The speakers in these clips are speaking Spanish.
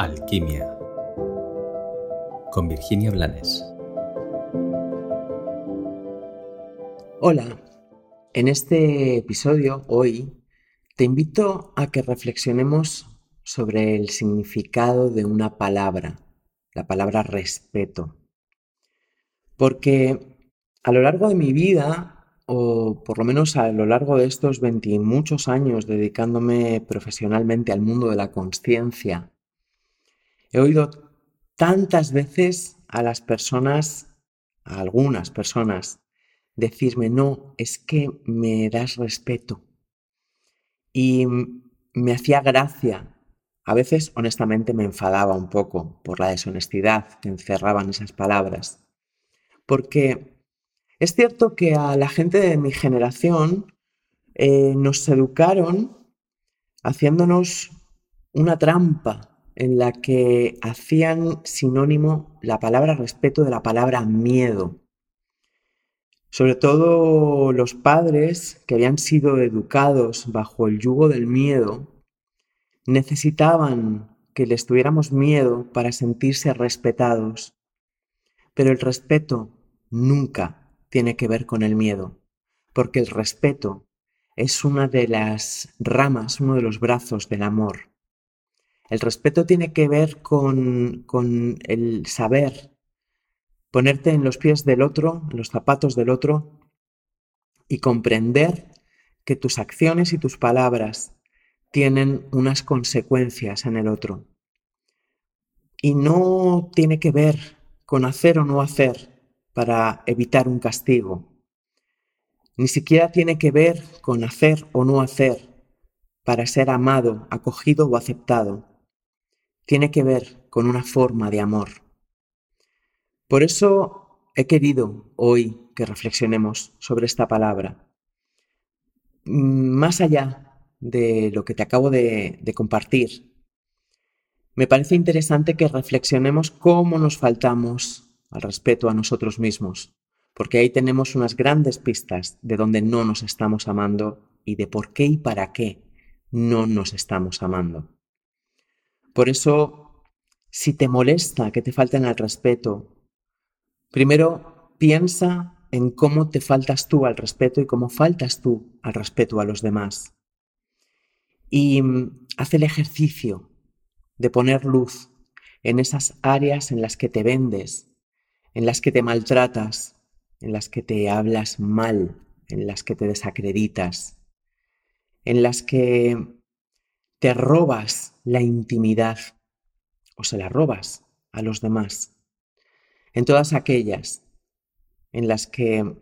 Alquimia con Virginia Blanes. Hola, en este episodio hoy te invito a que reflexionemos sobre el significado de una palabra, la palabra respeto. Porque a lo largo de mi vida, o por lo menos a lo largo de estos 20 muchos años dedicándome profesionalmente al mundo de la conciencia, He oído tantas veces a las personas, a algunas personas, decirme, no, es que me das respeto. Y me hacía gracia. A veces, honestamente, me enfadaba un poco por la deshonestidad que encerraban esas palabras. Porque es cierto que a la gente de mi generación eh, nos educaron haciéndonos una trampa en la que hacían sinónimo la palabra respeto de la palabra miedo. Sobre todo los padres que habían sido educados bajo el yugo del miedo necesitaban que les tuviéramos miedo para sentirse respetados. Pero el respeto nunca tiene que ver con el miedo, porque el respeto es una de las ramas, uno de los brazos del amor. El respeto tiene que ver con, el saber ponerte en los pies del otro, en los zapatos del otro y comprender que tus acciones y tus palabras tienen unas consecuencias en el otro. Y no tiene que ver con hacer o no hacer para evitar un castigo. Ni siquiera tiene que ver con hacer o no hacer para ser amado, acogido o aceptado tiene que ver con una forma de amor. Por eso he querido hoy que reflexionemos sobre esta palabra. Más allá de lo que te acabo de, compartir, me parece interesante que reflexionemos cómo nos faltamos al respeto a nosotros mismos, porque ahí tenemos unas grandes pistas de dónde no nos estamos amando y de por qué y para qué no nos estamos amando. Por eso, si te molesta que te falten al respeto, primero piensa en cómo te faltas tú al respeto y cómo faltas tú al respeto a los demás. Y mm, haz el ejercicio de poner luz en esas áreas en las que te vendes, en las que te maltratas, en las que te hablas mal, en las que te desacreditas, en las que te robas la intimidad o se la robas a los demás. En todas aquellas en las que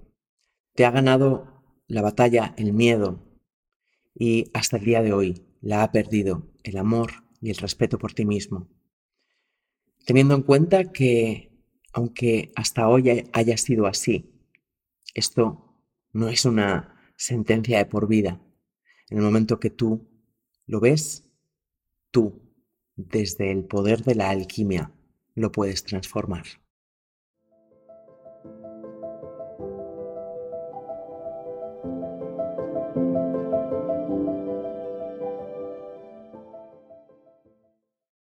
te ha ganado la batalla el miedo y hasta el día de hoy la ha perdido el amor y el respeto por ti mismo. Teniendo en cuenta que, aunque hasta hoy haya sido así, esto no es una sentencia de por vida. En el momento que tú ¿Lo ves? Tú, desde el poder de la alquimia, lo puedes transformar.